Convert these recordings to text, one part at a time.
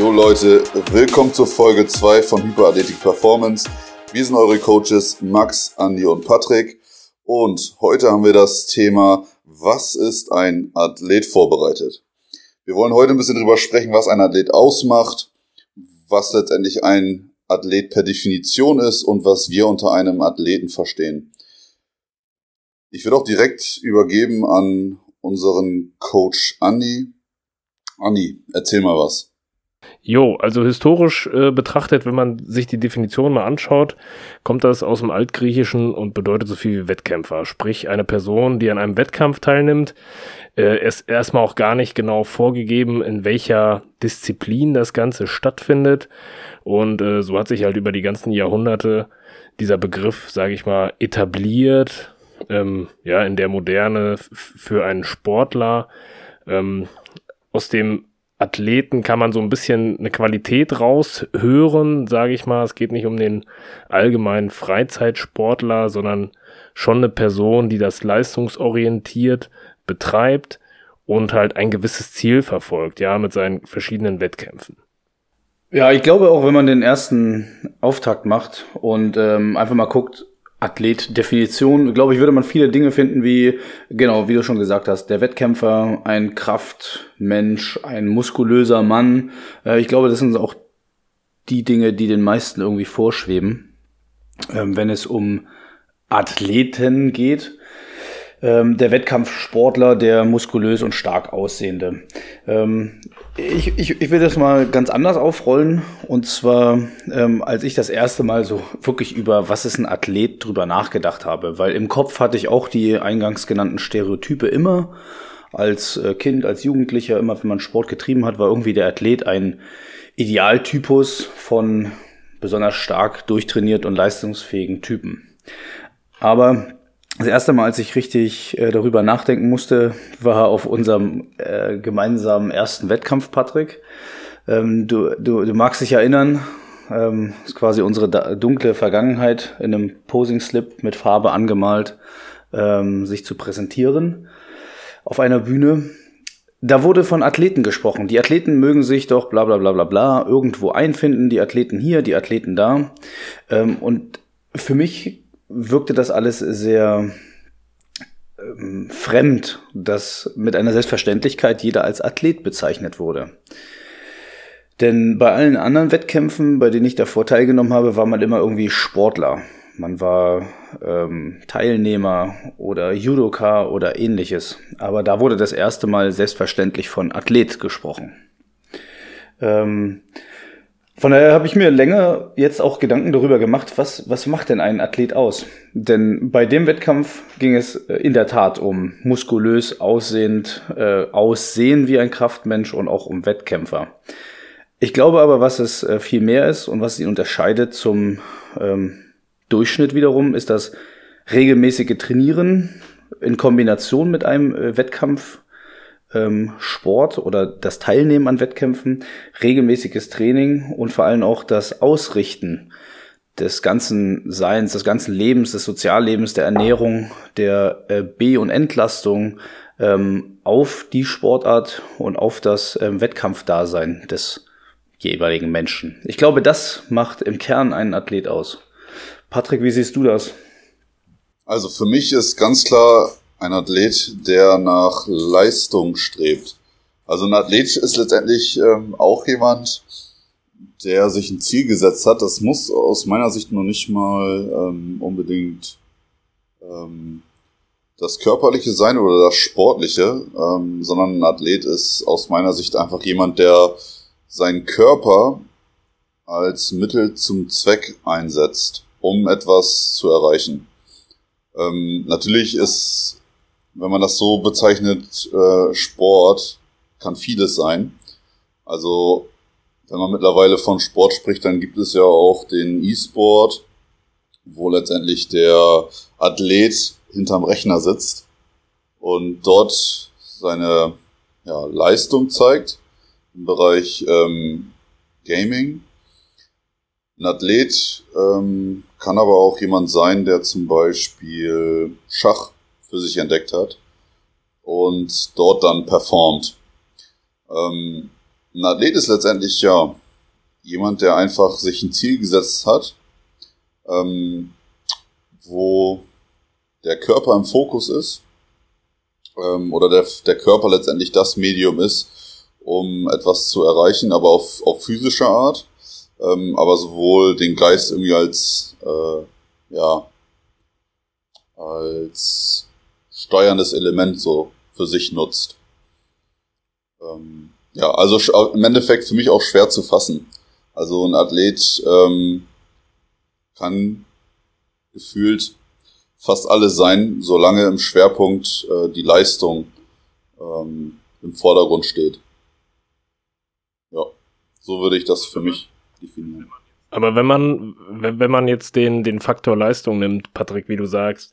Jo Leute, willkommen zur Folge 2 von Hyperathletik Performance. Wir sind eure Coaches Max, Andi und Patrick und heute haben wir das Thema, was ist ein Athlet vorbereitet? Wir wollen heute ein bisschen drüber sprechen, was ein Athlet ausmacht, was letztendlich ein Athlet per Definition ist und was wir unter einem Athleten verstehen. Ich würde auch direkt übergeben an unseren Coach Andi. Andi, erzähl mal was. Jo, also historisch äh, betrachtet, wenn man sich die Definition mal anschaut, kommt das aus dem Altgriechischen und bedeutet so viel wie Wettkämpfer. Sprich, eine Person, die an einem Wettkampf teilnimmt, äh, ist erstmal auch gar nicht genau vorgegeben, in welcher Disziplin das Ganze stattfindet. Und äh, so hat sich halt über die ganzen Jahrhunderte dieser Begriff, sage ich mal, etabliert, ähm, ja, in der Moderne für einen Sportler. Ähm, aus dem Athleten kann man so ein bisschen eine Qualität raushören, sage ich mal. Es geht nicht um den allgemeinen Freizeitsportler, sondern schon eine Person, die das leistungsorientiert betreibt und halt ein gewisses Ziel verfolgt, ja, mit seinen verschiedenen Wettkämpfen. Ja, ich glaube auch, wenn man den ersten Auftakt macht und ähm, einfach mal guckt, Athlet-Definition, glaube ich, würde man viele Dinge finden, wie, genau, wie du schon gesagt hast, der Wettkämpfer, ein Kraftmensch, ein muskulöser Mann. Äh, ich glaube, das sind auch die Dinge, die den meisten irgendwie vorschweben, ähm, wenn es um Athleten geht ähm, der Wettkampfsportler, der muskulös und stark aussehende. Ähm, ich, ich, ich will das mal ganz anders aufrollen. Und zwar, ähm, als ich das erste Mal so wirklich über was ist ein Athlet drüber nachgedacht habe. Weil im Kopf hatte ich auch die eingangs genannten Stereotype immer. Als äh, Kind, als Jugendlicher, immer wenn man Sport getrieben hat, war irgendwie der Athlet ein Idealtypus von besonders stark durchtrainiert und leistungsfähigen Typen. Aber das erste Mal, als ich richtig äh, darüber nachdenken musste, war auf unserem äh, gemeinsamen ersten Wettkampf, Patrick. Ähm, du, du, du magst dich erinnern, ähm, ist quasi unsere dunkle Vergangenheit in einem Posing-Slip mit Farbe angemalt, ähm, sich zu präsentieren auf einer Bühne. Da wurde von Athleten gesprochen. Die Athleten mögen sich doch bla bla bla bla bla irgendwo einfinden, die Athleten hier, die Athleten da. Ähm, und für mich wirkte das alles sehr ähm, fremd, dass mit einer Selbstverständlichkeit jeder als Athlet bezeichnet wurde. Denn bei allen anderen Wettkämpfen, bei denen ich davor teilgenommen habe, war man immer irgendwie Sportler. Man war ähm, Teilnehmer oder Judoka oder ähnliches. Aber da wurde das erste Mal selbstverständlich von Athlet gesprochen. Ähm, von daher habe ich mir länger jetzt auch Gedanken darüber gemacht, was, was macht denn ein Athlet aus? Denn bei dem Wettkampf ging es äh, in der Tat um muskulös aussehend, äh, aussehen wie ein Kraftmensch und auch um Wettkämpfer. Ich glaube aber, was es äh, viel mehr ist und was ihn unterscheidet zum ähm, Durchschnitt wiederum, ist das regelmäßige Trainieren in Kombination mit einem äh, Wettkampf ähm, Sport oder das Teilnehmen an Wettkämpfen, regelmäßiges Training und vor allem auch das Ausrichten des ganzen Seins, des ganzen Lebens, des Soziallebens, der Ernährung, der äh, B- und Entlastung ähm, auf die Sportart und auf das ähm, Wettkampfdasein des jeweiligen Menschen. Ich glaube, das macht im Kern einen Athlet aus. Patrick, wie siehst du das? Also für mich ist ganz klar ein Athlet, der nach Leistung strebt. Also ein Athlet ist letztendlich ähm, auch jemand, der sich ein Ziel gesetzt hat. Das muss aus meiner Sicht noch nicht mal ähm, unbedingt ähm, das Körperliche sein oder das Sportliche, ähm, sondern ein Athlet ist aus meiner Sicht einfach jemand, der seinen Körper als Mittel zum Zweck einsetzt, um etwas zu erreichen. Ähm, natürlich ist wenn man das so bezeichnet, äh, Sport kann vieles sein. Also wenn man mittlerweile von Sport spricht, dann gibt es ja auch den E-Sport, wo letztendlich der Athlet hinterm Rechner sitzt und dort seine ja, Leistung zeigt im Bereich ähm, Gaming. Ein Athlet ähm, kann aber auch jemand sein, der zum Beispiel Schach für sich entdeckt hat und dort dann performt. Ähm, Ein Athlet ist letztendlich ja jemand, der einfach sich ein Ziel gesetzt hat, ähm, wo der Körper im Fokus ist ähm, oder der, der Körper letztendlich das Medium ist, um etwas zu erreichen, aber auf, auf physische Art, ähm, aber sowohl den Geist irgendwie als äh, ja als steuerndes Element so für sich nutzt. Ähm, ja, also im Endeffekt für mich auch schwer zu fassen. Also ein Athlet ähm, kann gefühlt fast alles sein, solange im Schwerpunkt äh, die Leistung ähm, im Vordergrund steht. Ja, so würde ich das für mich definieren. Aber wenn man, wenn man jetzt den, den Faktor Leistung nimmt, Patrick, wie du sagst,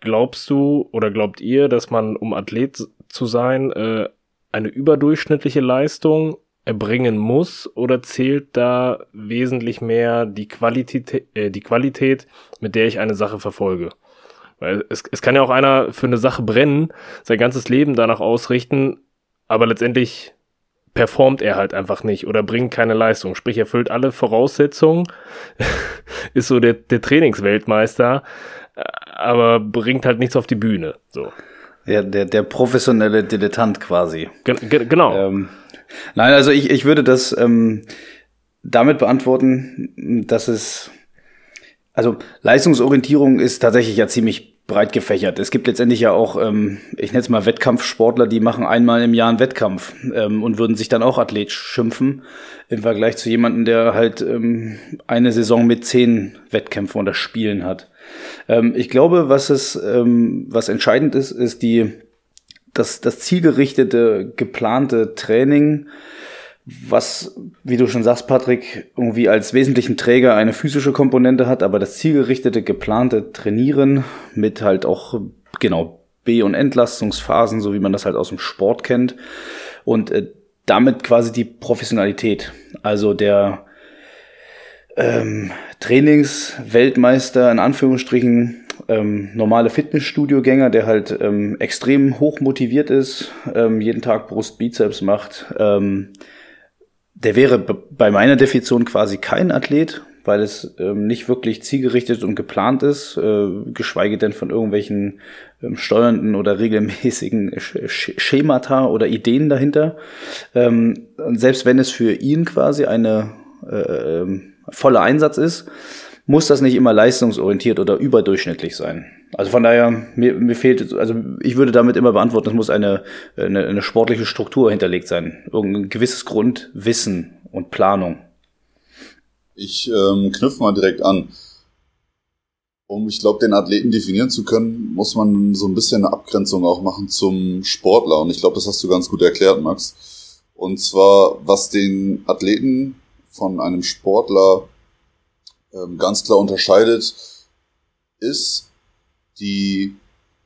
glaubst du oder glaubt ihr, dass man, um Athlet zu sein, äh, eine überdurchschnittliche Leistung erbringen muss oder zählt da wesentlich mehr die Qualität, äh, die Qualität, mit der ich eine Sache verfolge? Weil es, es kann ja auch einer für eine Sache brennen, sein ganzes Leben danach ausrichten, aber letztendlich performt er halt einfach nicht oder bringt keine Leistung. Sprich, er erfüllt alle Voraussetzungen, ist so der, der Trainingsweltmeister, aber bringt halt nichts auf die Bühne. So. Ja, der, der professionelle Dilettant quasi. Ge genau. Ähm, nein, also ich, ich würde das ähm, damit beantworten, dass es, also Leistungsorientierung ist tatsächlich ja ziemlich breit gefächert. Es gibt letztendlich ja auch, ähm, ich nenne es mal Wettkampfsportler, die machen einmal im Jahr einen Wettkampf ähm, und würden sich dann auch Athlet schimpfen, im Vergleich zu jemandem, der halt ähm, eine Saison mit zehn Wettkämpfen oder Spielen hat. Ähm, ich glaube, was es, ähm, was entscheidend ist, ist die, das, das zielgerichtete, geplante Training, was, wie du schon sagst, Patrick, irgendwie als wesentlichen Träger eine physische Komponente hat, aber das zielgerichtete, geplante Trainieren mit halt auch, genau, B- und Entlastungsphasen, so wie man das halt aus dem Sport kennt. Und äh, damit quasi die Professionalität. Also der ähm, Trainingsweltmeister, in Anführungsstrichen, ähm, normale Fitnessstudio-Gänger, der halt ähm, extrem hoch motiviert ist, ähm, jeden Tag Brust, Bizeps macht, ähm, der wäre bei meiner Definition quasi kein Athlet, weil es ähm, nicht wirklich zielgerichtet und geplant ist, äh, geschweige denn von irgendwelchen ähm, steuernden oder regelmäßigen Sch Schemata oder Ideen dahinter. Ähm, selbst wenn es für ihn quasi eine äh, ähm, voller Einsatz ist, muss das nicht immer leistungsorientiert oder überdurchschnittlich sein. Also von daher, mir, mir fehlt, also ich würde damit immer beantworten, es muss eine, eine, eine sportliche Struktur hinterlegt sein. Irgendein gewisses Grundwissen und Planung. Ich ähm, knüpfe mal direkt an. Um, ich glaube, den Athleten definieren zu können, muss man so ein bisschen eine Abgrenzung auch machen zum Sportler. Und ich glaube, das hast du ganz gut erklärt, Max. Und zwar, was den Athleten von einem Sportler ähm, ganz klar unterscheidet, ist, die,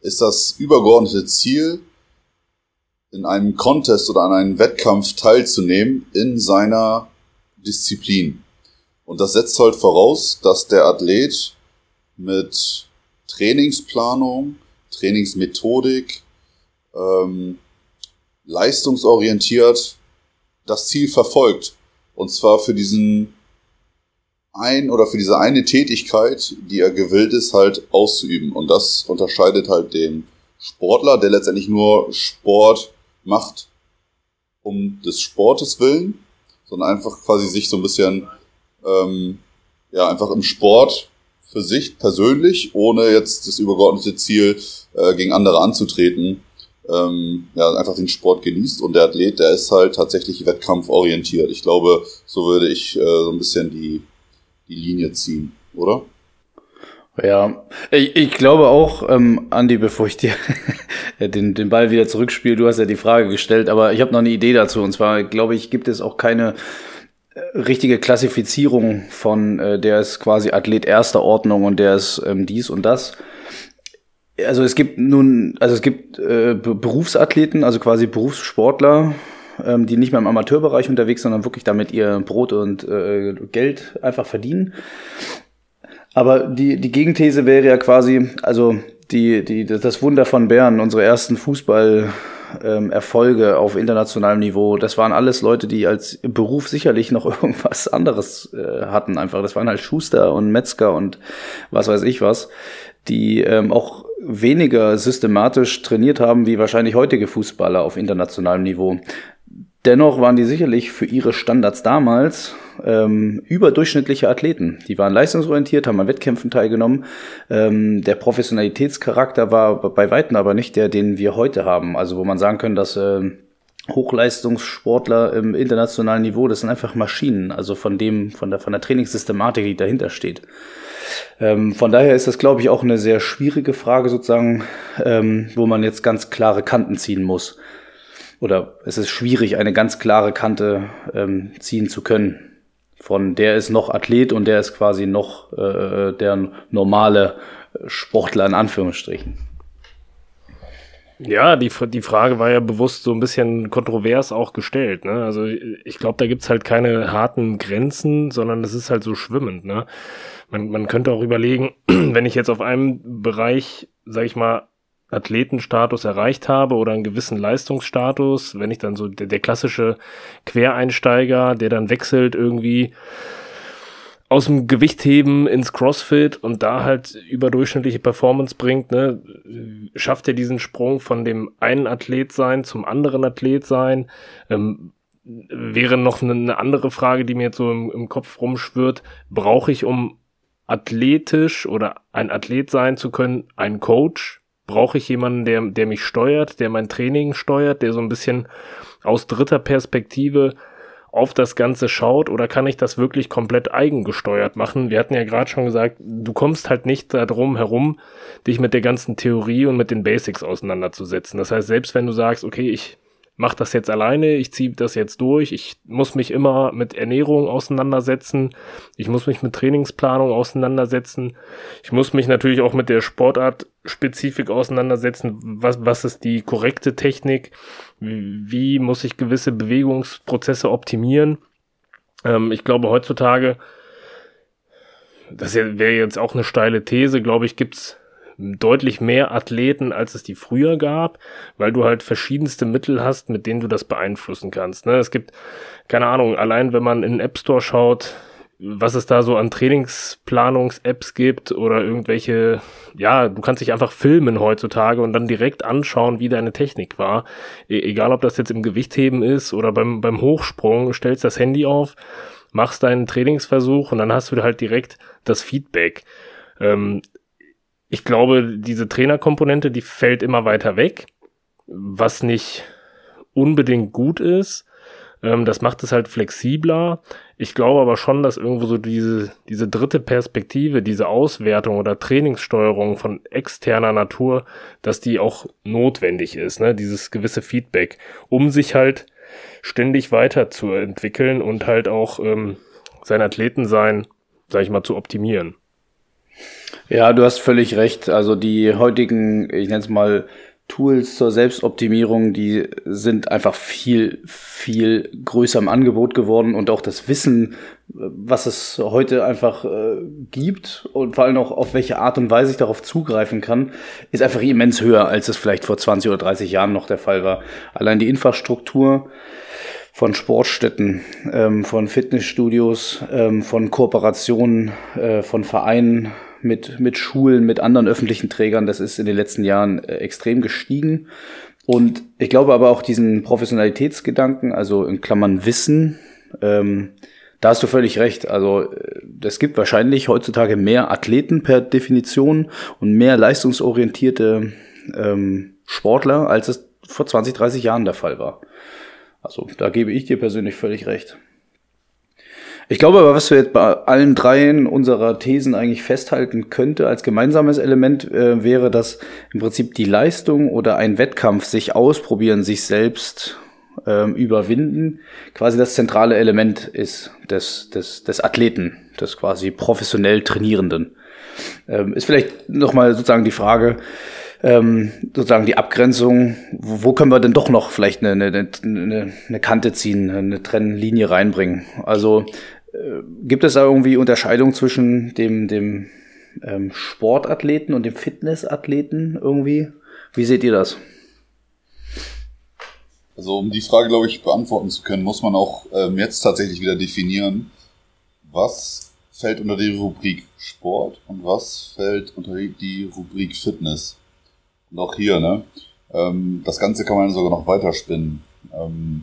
ist das übergeordnete Ziel, in einem Contest oder an einem Wettkampf teilzunehmen in seiner Disziplin. Und das setzt halt voraus, dass der Athlet mit Trainingsplanung, Trainingsmethodik, ähm, leistungsorientiert das Ziel verfolgt. Und zwar für diesen ein oder für diese eine Tätigkeit, die er gewillt ist, halt auszuüben. Und das unterscheidet halt den Sportler, der letztendlich nur Sport macht, um des Sportes willen, sondern einfach quasi sich so ein bisschen, ähm, ja, einfach im Sport für sich persönlich, ohne jetzt das übergeordnete Ziel äh, gegen andere anzutreten, ähm, ja, einfach den Sport genießt und der Athlet, der ist halt tatsächlich wettkampforientiert. Ich glaube, so würde ich äh, so ein bisschen die die Linie ziehen, oder? Ja, ich, ich glaube auch, ähm, Andi, bevor ich dir den, den Ball wieder zurückspiele, du hast ja die Frage gestellt, aber ich habe noch eine Idee dazu. Und zwar, glaube ich, gibt es auch keine äh, richtige Klassifizierung von, äh, der ist quasi Athlet erster Ordnung und der ist ähm, dies und das. Also es gibt nun, also es gibt äh, Berufsathleten, also quasi Berufssportler, ähm, die nicht mehr im Amateurbereich unterwegs sind, sondern wirklich damit ihr Brot und äh, Geld einfach verdienen. Aber die, die Gegenthese wäre ja quasi, also die, die, das Wunder von Bern, unsere ersten Fußball ähm, Erfolge auf internationalem Niveau, das waren alles Leute, die als Beruf sicherlich noch irgendwas anderes äh, hatten. Einfach, das waren halt Schuster und Metzger und was weiß ich was, die ähm, auch weniger systematisch trainiert haben wie wahrscheinlich heutige Fußballer auf internationalem Niveau. Dennoch waren die sicherlich für ihre Standards damals ähm, überdurchschnittliche Athleten. Die waren leistungsorientiert, haben an Wettkämpfen teilgenommen. Ähm, der Professionalitätscharakter war bei Weitem aber nicht der, den wir heute haben. Also wo man sagen können, dass äh, Hochleistungssportler im internationalen Niveau, das sind einfach Maschinen, also von dem, von der, von der Trainingssystematik, die dahinter steht. Ähm, von daher ist das, glaube ich, auch eine sehr schwierige Frage sozusagen, ähm, wo man jetzt ganz klare Kanten ziehen muss oder es ist schwierig, eine ganz klare Kante ähm, ziehen zu können. Von der ist noch Athlet und der ist quasi noch äh, der normale Sportler in Anführungsstrichen. Ja, die, die Frage war ja bewusst so ein bisschen kontrovers auch gestellt. Ne? Also ich glaube, da gibt's halt keine harten Grenzen, sondern es ist halt so schwimmend. Ne? Man, man könnte auch überlegen, wenn ich jetzt auf einem Bereich, sag ich mal, Athletenstatus erreicht habe oder einen gewissen Leistungsstatus, wenn ich dann so der, der klassische Quereinsteiger, der dann wechselt irgendwie aus dem Gewichtheben ins CrossFit und da halt überdurchschnittliche Performance bringt, ne, schafft er diesen Sprung von dem einen Athlet sein zum anderen Athlet sein. Ähm, wäre noch eine, eine, andere Frage, die mir jetzt so im, im Kopf rumschwirrt. Brauche ich, um athletisch oder ein Athlet sein zu können, einen Coach? brauche ich jemanden, der, der mich steuert, der mein Training steuert, der so ein bisschen aus dritter Perspektive auf das Ganze schaut oder kann ich das wirklich komplett eigengesteuert machen? Wir hatten ja gerade schon gesagt, du kommst halt nicht darum herum, dich mit der ganzen Theorie und mit den Basics auseinanderzusetzen. Das heißt, selbst wenn du sagst, okay, ich mache das jetzt alleine, ich ziehe das jetzt durch, ich muss mich immer mit Ernährung auseinandersetzen, ich muss mich mit Trainingsplanung auseinandersetzen, ich muss mich natürlich auch mit der Sportart-Spezifik auseinandersetzen, was, was ist die korrekte Technik, wie, muss ich gewisse Bewegungsprozesse optimieren. Ähm, ich glaube heutzutage, das wäre jetzt auch eine steile These, glaube ich, gibt's deutlich mehr Athleten, als es die früher gab, weil du halt verschiedenste Mittel hast, mit denen du das beeinflussen kannst. Ne? Es gibt, keine Ahnung, allein wenn man in den App Store schaut, was es da so an Trainingsplanungs-Apps gibt oder irgendwelche, ja, du kannst dich einfach filmen heutzutage und dann direkt anschauen, wie deine Technik war. E egal, ob das jetzt im Gewichtheben ist oder beim, beim Hochsprung, stellst das Handy auf, machst deinen Trainingsversuch und dann hast du halt direkt das Feedback. Ähm, ich glaube, diese Trainerkomponente, die fällt immer weiter weg, was nicht unbedingt gut ist. Ähm, das macht es halt flexibler. Ich glaube aber schon, dass irgendwo so diese, diese dritte Perspektive, diese Auswertung oder Trainingssteuerung von externer Natur, dass die auch notwendig ist, ne? dieses gewisse Feedback, um sich halt ständig weiterzuentwickeln und halt auch ähm, sein Athletensein, sag ich mal, zu optimieren. Ja, du hast völlig recht. Also die heutigen, ich nenne es mal, Tools zur Selbstoptimierung, die sind einfach viel, viel größer im Angebot geworden und auch das Wissen, was es heute einfach äh, gibt und vor allem auch auf welche Art und Weise ich darauf zugreifen kann, ist einfach immens höher, als es vielleicht vor 20 oder 30 Jahren noch der Fall war. Allein die Infrastruktur von Sportstätten, ähm, von Fitnessstudios, ähm, von Kooperationen, äh, von Vereinen, mit, mit Schulen, mit anderen öffentlichen Trägern, das ist in den letzten Jahren äh, extrem gestiegen. Und ich glaube aber auch diesen Professionalitätsgedanken, also in Klammern Wissen, ähm, da hast du völlig recht. Also äh, es gibt wahrscheinlich heutzutage mehr Athleten per Definition und mehr leistungsorientierte ähm, Sportler, als es vor 20, 30 Jahren der Fall war. Also da gebe ich dir persönlich völlig recht. Ich glaube aber, was wir jetzt bei allen dreien unserer Thesen eigentlich festhalten könnte als gemeinsames Element, äh, wäre, dass im Prinzip die Leistung oder ein Wettkampf sich ausprobieren, sich selbst ähm, überwinden, quasi das zentrale Element ist des, des, des Athleten, des quasi professionell Trainierenden. Ähm, ist vielleicht nochmal sozusagen die Frage, ähm, sozusagen die Abgrenzung, wo, wo können wir denn doch noch vielleicht eine, eine, eine, eine Kante ziehen, eine Trennlinie reinbringen? Also gibt es da irgendwie Unterscheidung zwischen dem, dem ähm, Sportathleten und dem Fitnessathleten irgendwie? Wie seht ihr das? Also um die Frage, glaube ich, beantworten zu können, muss man auch ähm, jetzt tatsächlich wieder definieren, was fällt unter die Rubrik Sport und was fällt unter die Rubrik Fitness. Und auch hier, ne? Ähm, das Ganze kann man sogar noch weiterspinnen. Ähm,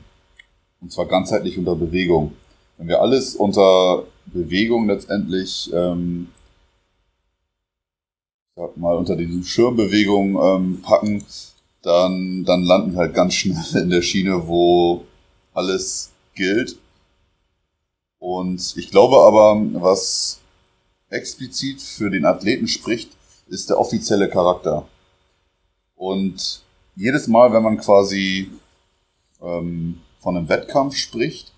und zwar ganzheitlich unter Bewegung. Wenn wir alles unter Bewegung letztendlich, ähm, sag mal, unter die Schirmbewegung ähm, packen, dann, dann landen wir halt ganz schnell in der Schiene, wo alles gilt. Und ich glaube aber, was explizit für den Athleten spricht, ist der offizielle Charakter. Und jedes Mal, wenn man quasi ähm, von einem Wettkampf spricht,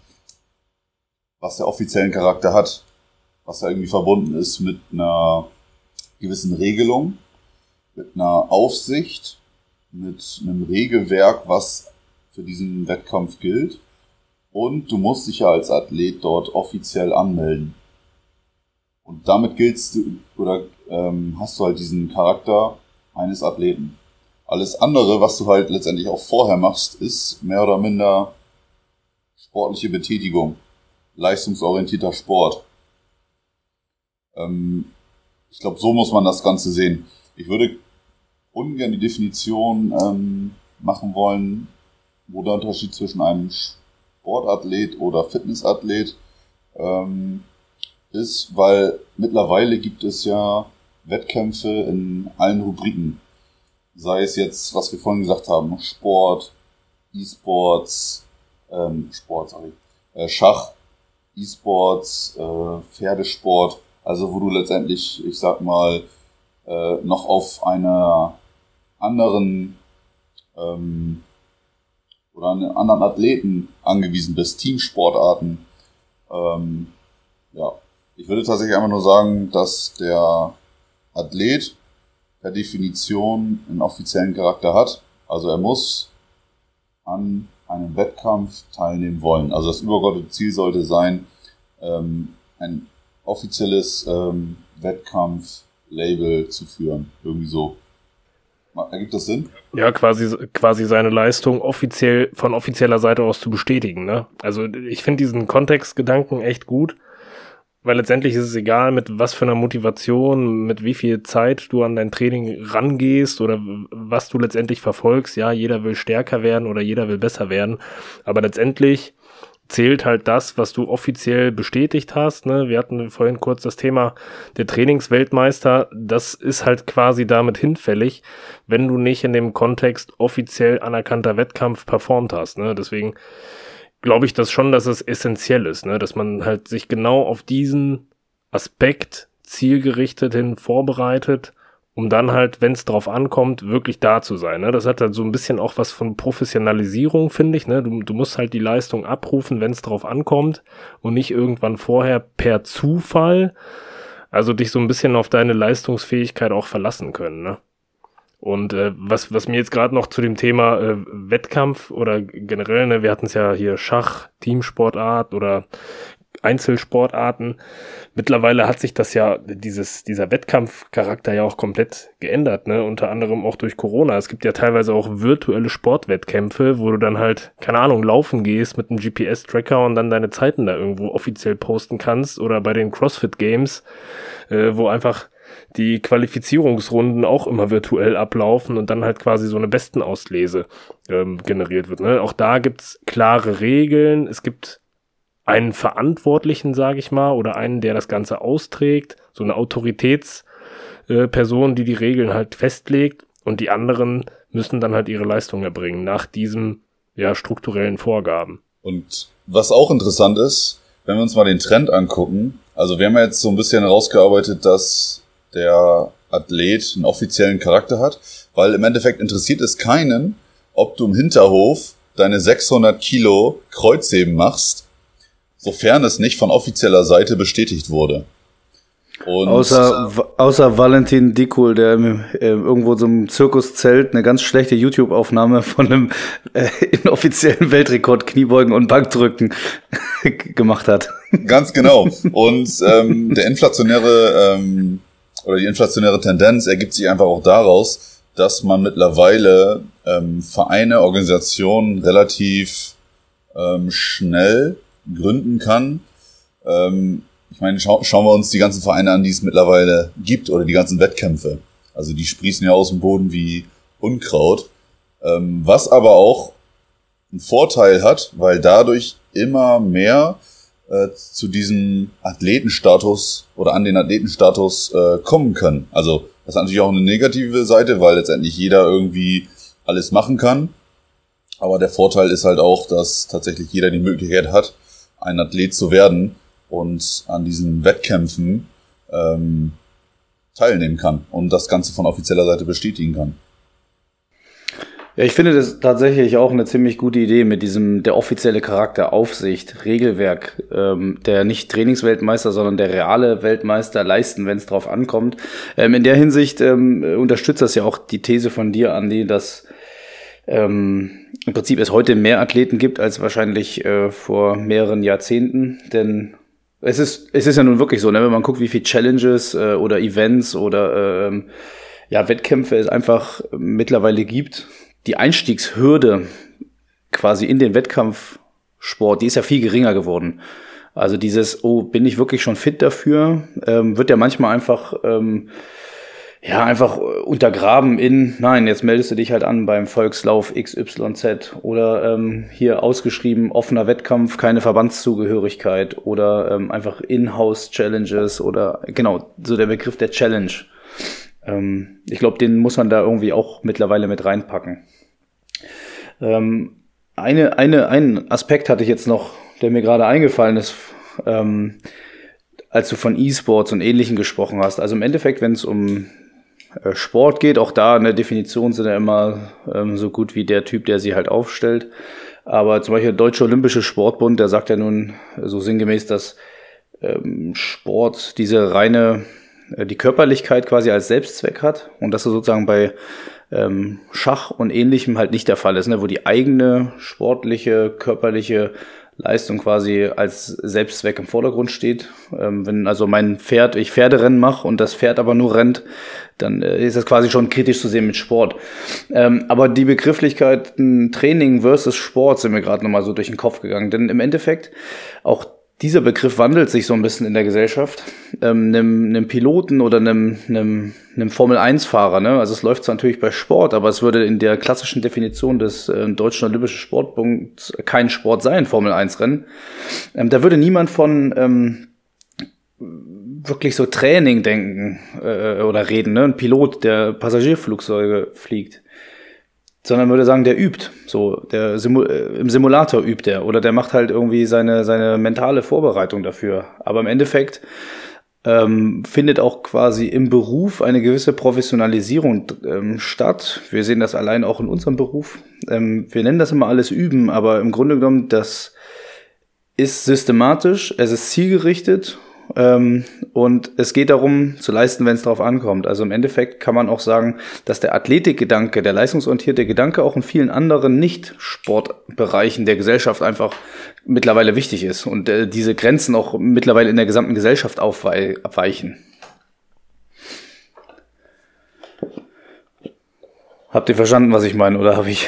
was der offiziellen Charakter hat, was da irgendwie verbunden ist mit einer gewissen Regelung, mit einer Aufsicht, mit einem Regelwerk, was für diesen Wettkampf gilt. Und du musst dich ja als Athlet dort offiziell anmelden. Und damit giltst du oder ähm, hast du halt diesen Charakter eines Athleten. Alles andere, was du halt letztendlich auch vorher machst, ist mehr oder minder sportliche Betätigung, leistungsorientierter Sport. Ähm, ich glaube, so muss man das Ganze sehen. Ich würde ungern die Definition ähm, machen wollen, wo der Unterschied zwischen einem Sportathlet oder Fitnessathlet ähm, ist, weil mittlerweile gibt es ja Wettkämpfe in allen Rubriken. Sei es jetzt, was wir vorhin gesagt haben, Sport, E-Sports, ähm, Sport, sorry, äh, Schach, E-Sports, äh, Pferdesport, also wo du letztendlich, ich sag mal, äh, noch auf einer anderen ähm, oder einen anderen Athleten angewiesen bist, Teamsportarten. Ähm, ja, ich würde tatsächlich einfach nur sagen, dass der Athlet per Definition einen offiziellen Charakter hat. Also er muss an einem Wettkampf teilnehmen wollen. Also das übergeordnete Ziel sollte sein, ähm, ein offizielles ähm, Wettkampf-Label zu führen. Irgendwie so. Ergibt das Sinn? Ja, quasi, quasi seine Leistung offiziell von offizieller Seite aus zu bestätigen. Ne? Also ich finde diesen Kontextgedanken echt gut, weil letztendlich ist es egal, mit was für einer Motivation, mit wie viel Zeit du an dein Training rangehst oder was du letztendlich verfolgst. Ja, jeder will stärker werden oder jeder will besser werden. Aber letztendlich zählt halt das, was du offiziell bestätigt hast. Ne? Wir hatten vorhin kurz das Thema der Trainingsweltmeister. Das ist halt quasi damit hinfällig, wenn du nicht in dem Kontext offiziell anerkannter Wettkampf performt hast. Ne? Deswegen glaube ich das schon, dass es essentiell ist, ne? dass man halt sich genau auf diesen Aspekt zielgerichtet hin vorbereitet um dann halt, wenn es drauf ankommt, wirklich da zu sein. Ne? Das hat halt so ein bisschen auch was von Professionalisierung, finde ich. Ne? Du, du musst halt die Leistung abrufen, wenn es drauf ankommt und nicht irgendwann vorher per Zufall. Also dich so ein bisschen auf deine Leistungsfähigkeit auch verlassen können. Ne? Und äh, was, was mir jetzt gerade noch zu dem Thema äh, Wettkampf oder generell, ne, wir hatten es ja hier Schach, Teamsportart oder Einzelsportarten. Mittlerweile hat sich das ja, dieses, dieser Wettkampfcharakter ja auch komplett geändert, ne? Unter anderem auch durch Corona. Es gibt ja teilweise auch virtuelle Sportwettkämpfe, wo du dann halt, keine Ahnung, laufen gehst mit einem GPS-Tracker und dann deine Zeiten da irgendwo offiziell posten kannst. Oder bei den CrossFit Games, äh, wo einfach die Qualifizierungsrunden auch immer virtuell ablaufen und dann halt quasi so eine Bestenauslese ähm, generiert wird. Ne? Auch da gibt's klare Regeln. Es gibt einen Verantwortlichen, sage ich mal, oder einen, der das Ganze austrägt, so eine Autoritätsperson, äh, die die Regeln halt festlegt und die anderen müssen dann halt ihre Leistung erbringen nach diesen ja strukturellen Vorgaben. Und was auch interessant ist, wenn wir uns mal den Trend angucken, also wir haben ja jetzt so ein bisschen herausgearbeitet, dass der Athlet einen offiziellen Charakter hat, weil im Endeffekt interessiert es keinen, ob du im Hinterhof deine 600 Kilo Kreuzheben machst sofern es nicht von offizieller Seite bestätigt wurde. Und außer, außer Valentin Dikul, der äh, irgendwo so im Zirkuszelt eine ganz schlechte YouTube-Aufnahme von einem äh, inoffiziellen Weltrekord Kniebeugen und Bankdrücken gemacht hat. Ganz genau. Und ähm, der inflationäre ähm, oder die inflationäre Tendenz ergibt sich einfach auch daraus, dass man mittlerweile ähm, Vereine, Organisationen relativ ähm, schnell gründen kann. Ähm, ich meine, schau, schauen wir uns die ganzen Vereine an, die es mittlerweile gibt oder die ganzen Wettkämpfe. Also die sprießen ja aus dem Boden wie Unkraut. Ähm, was aber auch einen Vorteil hat, weil dadurch immer mehr äh, zu diesem Athletenstatus oder an den Athletenstatus äh, kommen können. Also das ist natürlich auch eine negative Seite, weil letztendlich jeder irgendwie alles machen kann. Aber der Vorteil ist halt auch, dass tatsächlich jeder die Möglichkeit hat, ein Athlet zu werden und an diesen Wettkämpfen ähm, teilnehmen kann und das Ganze von offizieller Seite bestätigen kann. Ja, ich finde das tatsächlich auch eine ziemlich gute Idee mit diesem der offizielle Charakter, Aufsicht, Regelwerk, ähm, der nicht Trainingsweltmeister, sondern der reale Weltmeister leisten, wenn es drauf ankommt. Ähm, in der Hinsicht ähm, unterstützt das ja auch die These von dir, Andi, dass ähm, im Prinzip es heute mehr Athleten gibt als wahrscheinlich äh, vor mehreren Jahrzehnten, denn es ist, es ist ja nun wirklich so, ne, wenn man guckt, wie viele Challenges äh, oder Events oder äh, ja, Wettkämpfe es einfach mittlerweile gibt, die Einstiegshürde quasi in den Wettkampfsport, die ist ja viel geringer geworden. Also dieses, oh, bin ich wirklich schon fit dafür, ähm, wird ja manchmal einfach, ähm, ja, einfach untergraben in, nein, jetzt meldest du dich halt an beim Volkslauf XYZ oder ähm, hier ausgeschrieben offener Wettkampf, keine Verbandszugehörigkeit oder ähm, einfach In-House-Challenges oder genau, so der Begriff der Challenge. Ähm, ich glaube, den muss man da irgendwie auch mittlerweile mit reinpacken. Ähm, eine, eine, einen Aspekt hatte ich jetzt noch, der mir gerade eingefallen ist, ähm, als du von E-Sports und Ähnlichem gesprochen hast. Also im Endeffekt, wenn es um äh, Sport geht, auch da in der Definition sind ja immer ähm, so gut wie der Typ, der sie halt aufstellt. Aber zum Beispiel der Deutsche Olympische Sportbund, der sagt ja nun so sinngemäß, dass ähm, Sport diese reine die Körperlichkeit quasi als Selbstzweck hat und das sozusagen bei ähm, Schach und ähnlichem halt nicht der Fall ist, ne? wo die eigene sportliche, körperliche Leistung quasi als Selbstzweck im Vordergrund steht. Ähm, wenn also mein Pferd, ich Pferderennen mache und das Pferd aber nur rennt, dann äh, ist das quasi schon kritisch zu sehen mit Sport. Ähm, aber die Begrifflichkeiten Training versus Sport sind mir gerade nochmal so durch den Kopf gegangen. Denn im Endeffekt auch dieser Begriff wandelt sich so ein bisschen in der Gesellschaft. Ähm, einem, einem Piloten oder einem, einem, einem Formel-1-Fahrer, ne? also es läuft zwar natürlich bei Sport, aber es würde in der klassischen Definition des äh, Deutschen Olympischen Sportpunkts kein Sport sein, Formel-1-Rennen. Ähm, da würde niemand von ähm, wirklich so Training denken äh, oder reden, ne? ein Pilot, der Passagierflugzeuge fliegt sondern würde sagen, der übt. So, der Simu äh, im Simulator übt er oder der macht halt irgendwie seine, seine mentale Vorbereitung dafür. Aber im Endeffekt ähm, findet auch quasi im Beruf eine gewisse Professionalisierung ähm, statt. Wir sehen das allein auch in unserem Beruf. Ähm, wir nennen das immer alles Üben, aber im Grunde genommen, das ist systematisch, es ist zielgerichtet ähm, und es geht darum, zu leisten, wenn es darauf ankommt. Also im Endeffekt kann man auch sagen, dass der Athletikgedanke, der leistungsorientierte Gedanke auch in vielen anderen Nicht-Sportbereichen der Gesellschaft einfach mittlerweile wichtig ist und äh, diese Grenzen auch mittlerweile in der gesamten Gesellschaft aufweichen. Habt ihr verstanden, was ich meine, oder habe ich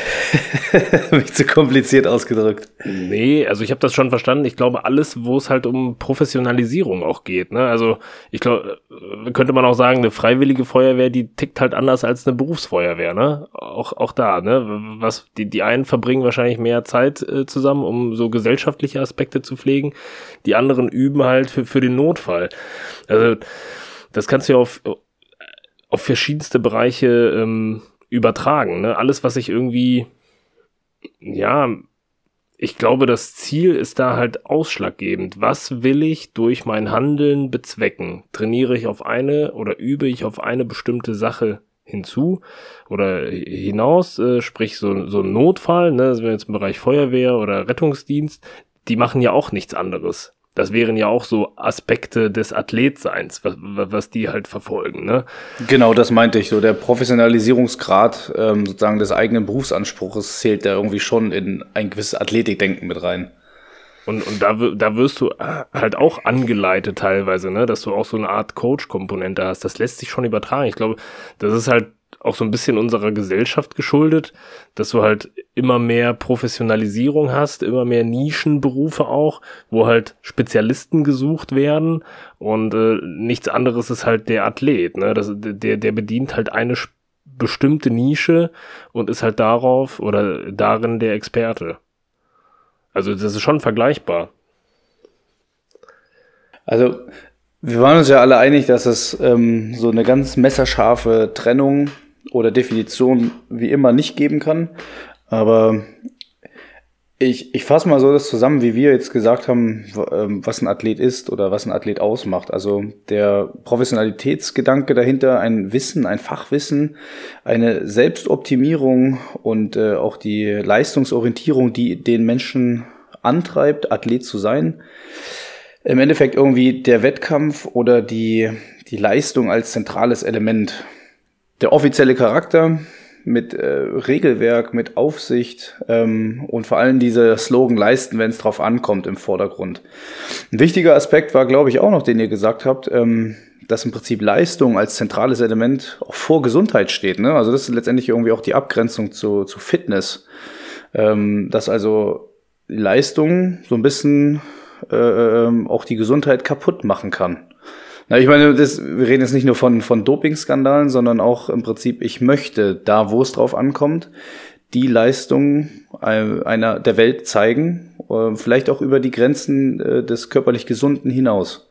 mich zu kompliziert ausgedrückt? Nee, also ich habe das schon verstanden. Ich glaube, alles, wo es halt um Professionalisierung auch geht. Ne? Also ich glaube, äh, könnte man auch sagen, eine freiwillige Feuerwehr, die tickt halt anders als eine Berufsfeuerwehr. Ne? Auch, auch da. Ne? Was die, die einen verbringen wahrscheinlich mehr Zeit äh, zusammen, um so gesellschaftliche Aspekte zu pflegen. Die anderen üben halt für, für den Notfall. Also das kannst du ja auf, auf verschiedenste Bereiche ähm, übertragen. Ne? Alles, was ich irgendwie, ja, ich glaube, das Ziel ist da halt ausschlaggebend. Was will ich durch mein Handeln bezwecken? Trainiere ich auf eine oder übe ich auf eine bestimmte Sache hinzu oder hinaus, äh, sprich so, so ein Notfall, ne, das wäre jetzt im Bereich Feuerwehr oder Rettungsdienst, die machen ja auch nichts anderes. Das wären ja auch so Aspekte des Athletseins, was, was die halt verfolgen. Ne? Genau, das meinte ich so. Der Professionalisierungsgrad ähm, sozusagen des eigenen Berufsanspruches zählt da irgendwie schon in ein gewisses Athletikdenken mit rein. Und, und da, da wirst du äh, halt auch angeleitet teilweise, ne? dass du auch so eine Art Coach-Komponente hast. Das lässt sich schon übertragen. Ich glaube, das ist halt auch so ein bisschen unserer Gesellschaft geschuldet, dass du halt immer mehr Professionalisierung hast, immer mehr Nischenberufe auch, wo halt Spezialisten gesucht werden und äh, nichts anderes ist halt der Athlet, ne? Das, der, der bedient halt eine bestimmte Nische und ist halt darauf oder darin der Experte. Also das ist schon vergleichbar. Also wir waren uns ja alle einig, dass es ähm, so eine ganz messerscharfe Trennung oder Definition wie immer nicht geben kann. Aber ich, ich fasse mal so das zusammen, wie wir jetzt gesagt haben, ähm, was ein Athlet ist oder was ein Athlet ausmacht. Also der Professionalitätsgedanke dahinter, ein Wissen, ein Fachwissen, eine Selbstoptimierung und äh, auch die Leistungsorientierung, die den Menschen antreibt, Athlet zu sein. Im Endeffekt irgendwie der Wettkampf oder die, die Leistung als zentrales Element. Der offizielle Charakter, mit äh, Regelwerk, mit Aufsicht ähm, und vor allem diese Slogan leisten, wenn es drauf ankommt im Vordergrund. Ein wichtiger Aspekt war, glaube ich, auch noch, den ihr gesagt habt, ähm, dass im Prinzip Leistung als zentrales Element auch vor Gesundheit steht. Ne? Also das ist letztendlich irgendwie auch die Abgrenzung zu, zu Fitness. Ähm, dass also Leistung so ein bisschen äh, ähm, auch die Gesundheit kaputt machen kann. Na, ich meine, das, wir reden jetzt nicht nur von, von Dopingskandalen, sondern auch im Prinzip, ich möchte da, wo es drauf ankommt, die Leistung einer der Welt zeigen, äh, vielleicht auch über die Grenzen äh, des körperlich Gesunden hinaus.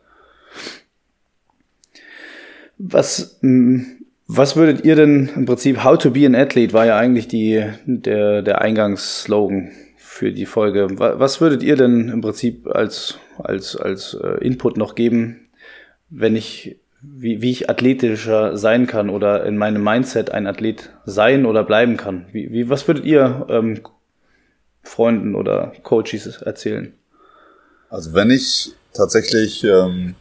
Was, was würdet ihr denn im Prinzip, How to be an Athlete war ja eigentlich die, der, der Eingangsslogan für die Folge. Was würdet ihr denn im Prinzip als, als, als äh, Input noch geben, wenn ich, wie, wie ich athletischer sein kann oder in meinem Mindset ein Athlet sein oder bleiben kann. Wie, wie was würdet ihr ähm, Freunden oder Coaches erzählen? Also wenn ich tatsächlich ähm,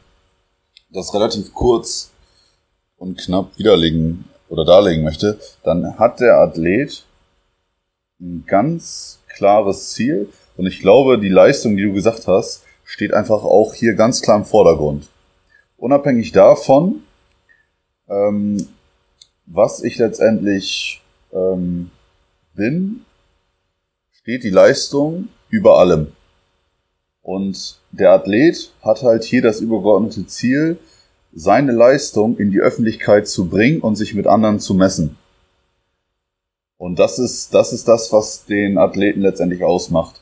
das relativ kurz und knapp widerlegen oder darlegen möchte, dann hat der Athlet ein ganz klares Ziel und ich glaube, die Leistung, die du gesagt hast, steht einfach auch hier ganz klar im Vordergrund unabhängig davon, ähm, was ich letztendlich ähm, bin, steht die Leistung über allem. Und der Athlet hat halt hier das übergeordnete Ziel, seine Leistung in die Öffentlichkeit zu bringen und sich mit anderen zu messen. Und das ist, das ist das, was den Athleten letztendlich ausmacht.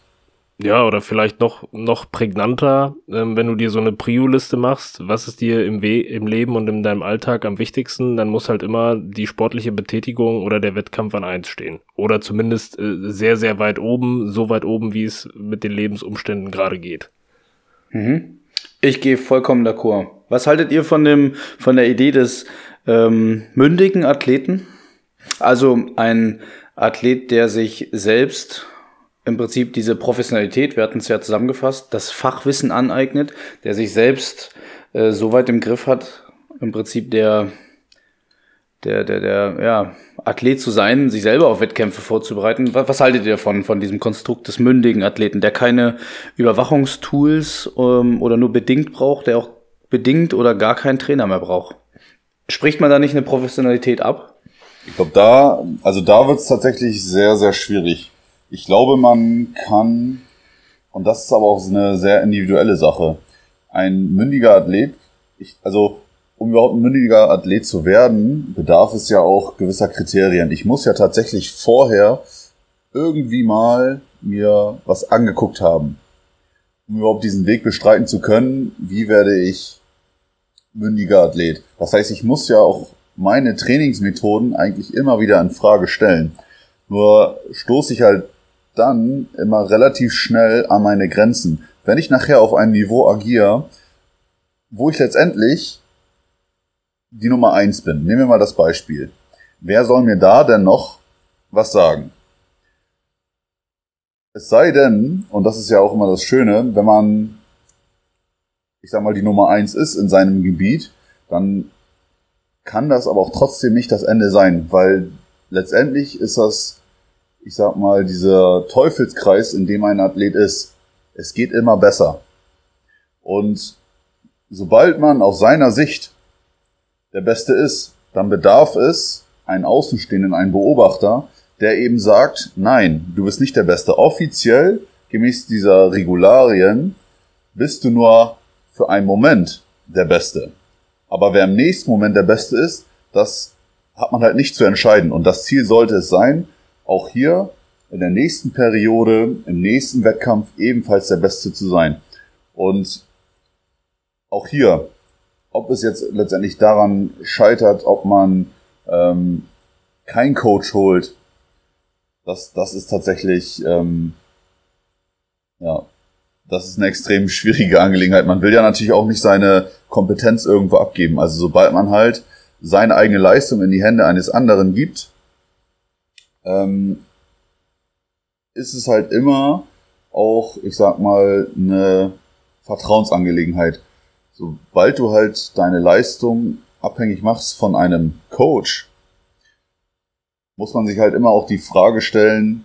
Ja, oder vielleicht noch, noch prägnanter, ähm, wenn du dir so eine Prio-Liste machst, was ist dir im, We im Leben und in deinem Alltag am wichtigsten, dann muss halt immer die sportliche Betätigung oder der Wettkampf an eins stehen. Oder zumindest äh, sehr, sehr weit oben, so weit oben, wie es mit den Lebensumständen gerade geht. Mhm. Ich gehe vollkommen d'accord. Was haltet ihr von dem, von der Idee des ähm, mündigen Athleten? Also ein Athlet, der sich selbst im Prinzip diese Professionalität, wir hatten es ja zusammengefasst, das Fachwissen aneignet, der sich selbst äh, so weit im Griff hat, im Prinzip der, der, der, der, ja, Athlet zu sein, sich selber auf Wettkämpfe vorzubereiten. Was, was haltet ihr davon, von diesem Konstrukt des mündigen Athleten, der keine Überwachungstools ähm, oder nur bedingt braucht, der auch bedingt oder gar keinen Trainer mehr braucht? Spricht man da nicht eine Professionalität ab? Ich glaube, da, also da wird es tatsächlich sehr, sehr schwierig. Ich glaube, man kann, und das ist aber auch eine sehr individuelle Sache, ein mündiger Athlet, ich, also um überhaupt ein mündiger Athlet zu werden, bedarf es ja auch gewisser Kriterien. Ich muss ja tatsächlich vorher irgendwie mal mir was angeguckt haben, um überhaupt diesen Weg bestreiten zu können, wie werde ich mündiger Athlet. Das heißt, ich muss ja auch meine Trainingsmethoden eigentlich immer wieder in Frage stellen. Nur stoße ich halt dann immer relativ schnell an meine Grenzen. Wenn ich nachher auf einem Niveau agiere, wo ich letztendlich die Nummer eins bin. Nehmen wir mal das Beispiel. Wer soll mir da denn noch was sagen? Es sei denn, und das ist ja auch immer das Schöne, wenn man, ich sag mal, die Nummer eins ist in seinem Gebiet, dann kann das aber auch trotzdem nicht das Ende sein, weil letztendlich ist das ich sag mal, dieser Teufelskreis, in dem ein Athlet ist. Es geht immer besser. Und sobald man aus seiner Sicht der Beste ist, dann bedarf es einen Außenstehenden, einen Beobachter, der eben sagt, nein, du bist nicht der Beste. Offiziell, gemäß dieser Regularien, bist du nur für einen Moment der Beste. Aber wer im nächsten Moment der Beste ist, das hat man halt nicht zu entscheiden. Und das Ziel sollte es sein, auch hier in der nächsten Periode, im nächsten Wettkampf ebenfalls der Beste zu sein. Und auch hier, ob es jetzt letztendlich daran scheitert, ob man ähm, kein Coach holt, das, das ist tatsächlich, ähm, ja, das ist eine extrem schwierige Angelegenheit. Man will ja natürlich auch nicht seine Kompetenz irgendwo abgeben. Also sobald man halt seine eigene Leistung in die Hände eines anderen gibt, ähm, ist es halt immer auch, ich sag mal, eine Vertrauensangelegenheit. Sobald du halt deine Leistung abhängig machst von einem Coach, muss man sich halt immer auch die Frage stellen,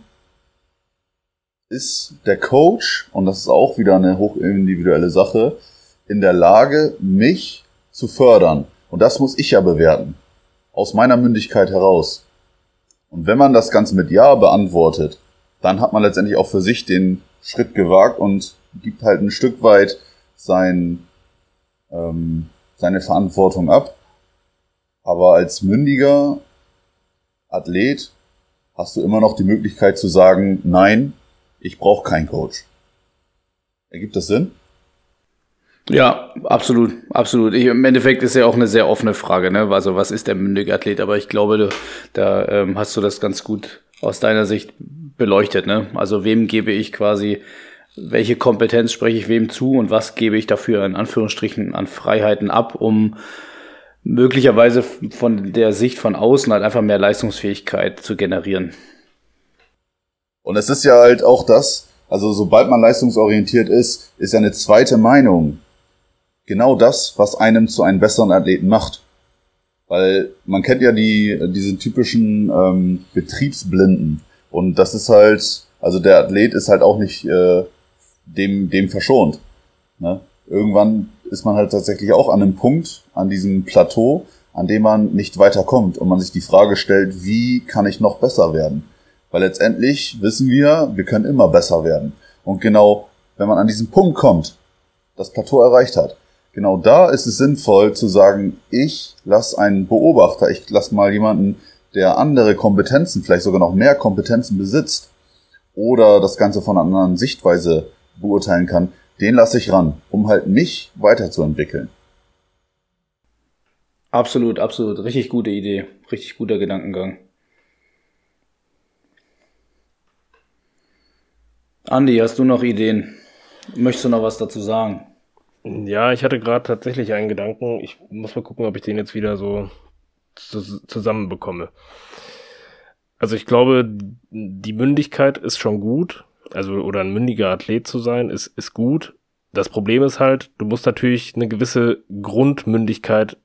ist der Coach, und das ist auch wieder eine hochindividuelle Sache, in der Lage, mich zu fördern. Und das muss ich ja bewerten. Aus meiner Mündigkeit heraus. Und wenn man das Ganze mit Ja beantwortet, dann hat man letztendlich auch für sich den Schritt gewagt und gibt halt ein Stück weit sein, ähm, seine Verantwortung ab. Aber als mündiger Athlet hast du immer noch die Möglichkeit zu sagen, nein, ich brauche keinen Coach. Ergibt das Sinn? Ja, absolut, absolut. Ich, Im Endeffekt ist ja auch eine sehr offene Frage, ne? Also was ist der mündige Athlet? Aber ich glaube, du, da ähm, hast du das ganz gut aus deiner Sicht beleuchtet, ne? Also wem gebe ich quasi, welche Kompetenz spreche ich wem zu und was gebe ich dafür in Anführungsstrichen an Freiheiten ab, um möglicherweise von der Sicht von außen halt einfach mehr Leistungsfähigkeit zu generieren. Und es ist ja halt auch das, also sobald man leistungsorientiert ist, ist ja eine zweite Meinung genau das, was einem zu einem besseren Athleten macht. Weil man kennt ja die, diese typischen ähm, Betriebsblinden. Und das ist halt, also der Athlet ist halt auch nicht äh, dem, dem verschont. Ne? Irgendwann ist man halt tatsächlich auch an einem Punkt, an diesem Plateau, an dem man nicht weiterkommt und man sich die Frage stellt, wie kann ich noch besser werden? Weil letztendlich wissen wir, wir können immer besser werden. Und genau, wenn man an diesen Punkt kommt, das Plateau erreicht hat, genau da ist es sinnvoll zu sagen, ich lasse einen Beobachter, ich lasse mal jemanden, der andere Kompetenzen, vielleicht sogar noch mehr Kompetenzen besitzt oder das Ganze von einer anderen Sichtweise beurteilen kann, den lasse ich ran, um halt mich weiterzuentwickeln. Absolut, absolut. Richtig gute Idee. Richtig guter Gedankengang. Andi, hast du noch Ideen? Möchtest du noch was dazu sagen? Ja, ich hatte gerade tatsächlich einen Gedanken. Ich muss mal gucken, ob ich den jetzt wieder so zusammenbekomme. Also ich glaube, die Mündigkeit ist schon gut, also oder ein mündiger Athlet zu sein, ist, ist gut. Das Problem ist halt, du musst natürlich eine gewisse Grundmündigkeit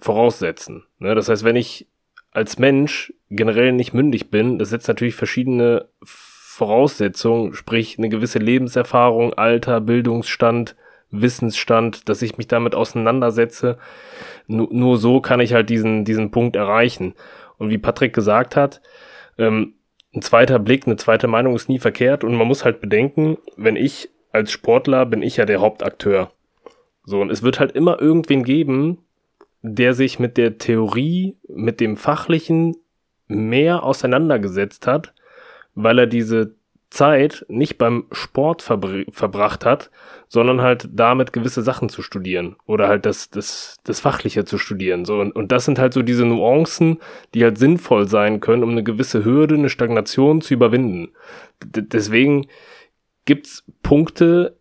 voraussetzen. Ne? Das heißt, wenn ich als Mensch generell nicht mündig bin, das setzt natürlich verschiedene Voraussetzungen, sprich eine gewisse Lebenserfahrung, Alter, Bildungsstand, Wissensstand, dass ich mich damit auseinandersetze. Nur, nur so kann ich halt diesen, diesen Punkt erreichen. Und wie Patrick gesagt hat, ähm, ein zweiter Blick, eine zweite Meinung ist nie verkehrt und man muss halt bedenken, wenn ich als Sportler bin ich ja der Hauptakteur. So, und es wird halt immer irgendwen geben, der sich mit der Theorie, mit dem Fachlichen mehr auseinandergesetzt hat, weil er diese Zeit nicht beim Sport verbracht hat, sondern halt damit gewisse Sachen zu studieren oder halt das, das, das Fachliche zu studieren. So, und, und das sind halt so diese Nuancen, die halt sinnvoll sein können, um eine gewisse Hürde, eine Stagnation zu überwinden. D deswegen gibt's Punkte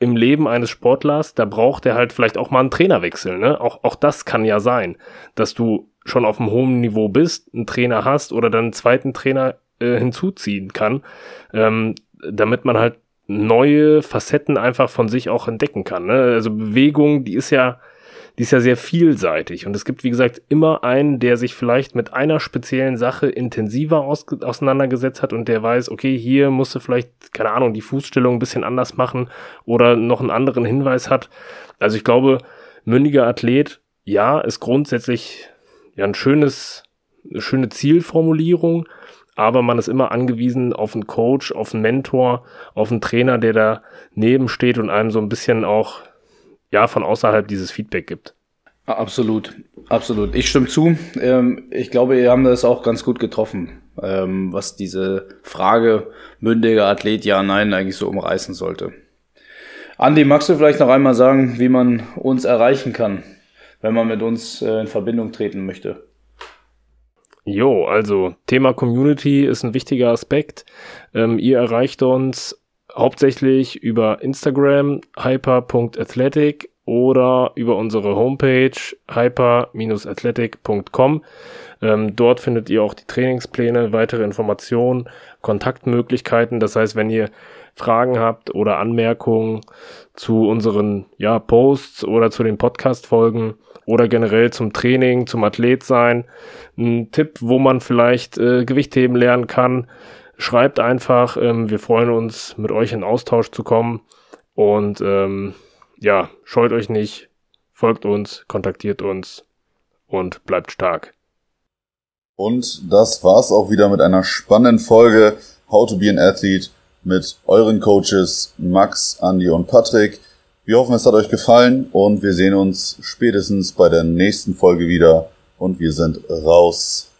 im Leben eines Sportlers, da braucht er halt vielleicht auch mal einen Trainerwechsel. Ne? Auch, auch das kann ja sein, dass du schon auf einem hohen Niveau bist, einen Trainer hast oder dann einen zweiten Trainer äh, hinzuziehen kann, ähm, damit man halt neue Facetten einfach von sich auch entdecken kann. Ne? Also Bewegung, die ist ja, die ist ja sehr vielseitig. Und es gibt, wie gesagt, immer einen, der sich vielleicht mit einer speziellen Sache intensiver aus, auseinandergesetzt hat und der weiß, okay, hier musst du vielleicht, keine Ahnung, die Fußstellung ein bisschen anders machen oder noch einen anderen Hinweis hat. Also ich glaube, mündiger Athlet, ja, ist grundsätzlich ja ein schönes eine schöne Zielformulierung, aber man ist immer angewiesen auf einen Coach, auf einen Mentor, auf einen Trainer, der daneben steht und einem so ein bisschen auch ja von außerhalb dieses Feedback gibt. Absolut, absolut. Ich stimme zu. Ähm, ich glaube, ihr habt das auch ganz gut getroffen, ähm, was diese Frage mündiger Athlet ja, nein eigentlich so umreißen sollte. Andi, magst du vielleicht noch einmal sagen, wie man uns erreichen kann, wenn man mit uns äh, in Verbindung treten möchte? Jo, also Thema Community ist ein wichtiger Aspekt. Ähm, ihr erreicht uns hauptsächlich über Instagram hyper.athletic oder über unsere Homepage hyper-athletic.com. Ähm, dort findet ihr auch die Trainingspläne, weitere Informationen, Kontaktmöglichkeiten. Das heißt, wenn ihr Fragen habt oder Anmerkungen zu unseren ja, Posts oder zu den Podcast-Folgen oder generell zum Training, zum Athlet sein, ein Tipp, wo man vielleicht äh, Gewichtheben lernen kann, schreibt einfach. Ähm, wir freuen uns, mit euch in Austausch zu kommen. Und ähm, ja, scheut euch nicht, folgt uns, kontaktiert uns und bleibt stark. Und das war's auch wieder mit einer spannenden Folge How to be an Athlete mit euren Coaches Max, Andy und Patrick. Wir hoffen, es hat euch gefallen und wir sehen uns spätestens bei der nächsten Folge wieder und wir sind raus.